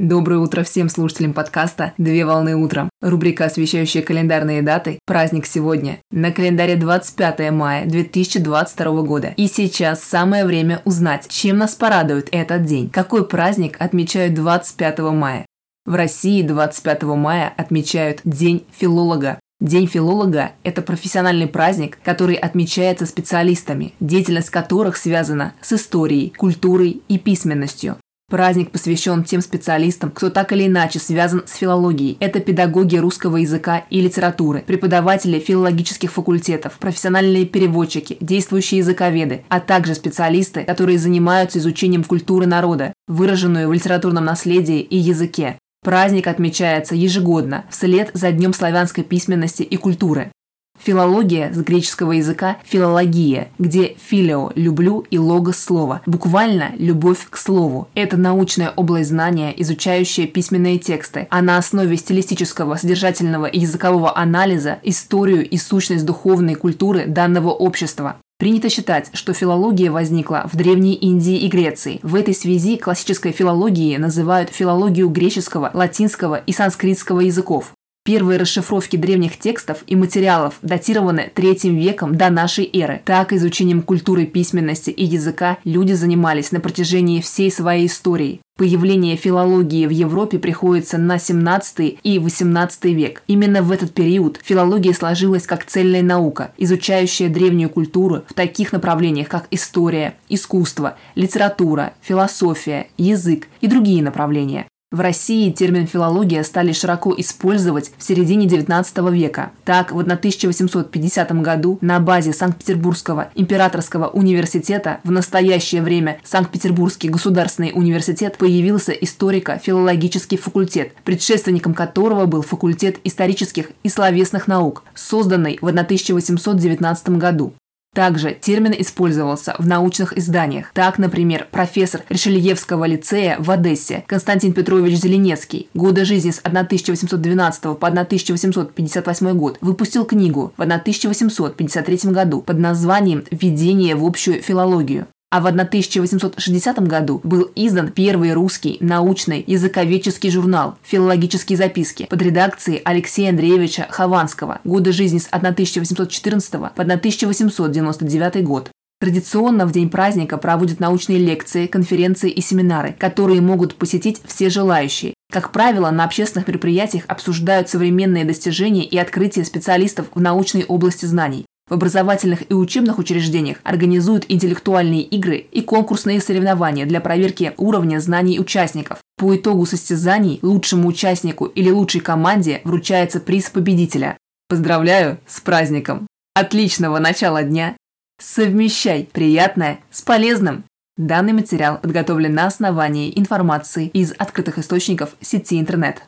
Доброе утро всем слушателям подкаста «Две волны утром». Рубрика, освещающая календарные даты. Праздник сегодня. На календаре 25 мая 2022 года. И сейчас самое время узнать, чем нас порадует этот день. Какой праздник отмечают 25 мая? В России 25 мая отмечают День филолога. День филолога – это профессиональный праздник, который отмечается специалистами, деятельность которых связана с историей, культурой и письменностью. Праздник посвящен тем специалистам, кто так или иначе связан с филологией. Это педагоги русского языка и литературы, преподаватели филологических факультетов, профессиональные переводчики, действующие языковеды, а также специалисты, которые занимаются изучением культуры народа, выраженную в литературном наследии и языке. Праздник отмечается ежегодно, вслед за Днем славянской письменности и культуры. Филология с греческого языка – филология, где филио – люблю и логос – слово, буквально любовь к слову. Это научная область знания, изучающая письменные тексты, а на основе стилистического, содержательного и языкового анализа – историю и сущность духовной культуры данного общества. Принято считать, что филология возникла в Древней Индии и Греции. В этой связи классической филологией называют филологию греческого, латинского и санскритского языков. Первые расшифровки древних текстов и материалов датированы третьим веком до нашей эры. Так, изучением культуры письменности и языка люди занимались на протяжении всей своей истории. Появление филологии в Европе приходится на 17 и 18 век. Именно в этот период филология сложилась как цельная наука, изучающая древнюю культуру в таких направлениях, как история, искусство, литература, философия, язык и другие направления. В России термин «филология» стали широко использовать в середине XIX века. Так, в 1850 году на базе Санкт-Петербургского императорского университета, в настоящее время Санкт-Петербургский государственный университет, появился историко-филологический факультет, предшественником которого был факультет исторических и словесных наук, созданный в 1819 году. Также термин использовался в научных изданиях. Так, например, профессор Решельевского лицея в Одессе Константин Петрович Зеленецкий годы жизни с 1812 по 1858 год выпустил книгу в 1853 году под названием «Введение в общую филологию». А в 1860 году был издан первый русский научный языковедческий журнал «Филологические записки» под редакцией Алексея Андреевича Хованского, годы жизни с 1814 по 1899 год. Традиционно в день праздника проводят научные лекции, конференции и семинары, которые могут посетить все желающие. Как правило, на общественных мероприятиях обсуждают современные достижения и открытия специалистов в научной области знаний. В образовательных и учебных учреждениях организуют интеллектуальные игры и конкурсные соревнования для проверки уровня знаний участников. По итогу состязаний лучшему участнику или лучшей команде вручается приз победителя. Поздравляю с праздником! Отличного начала дня! Совмещай приятное с полезным! Данный материал подготовлен на основании информации из открытых источников сети интернет.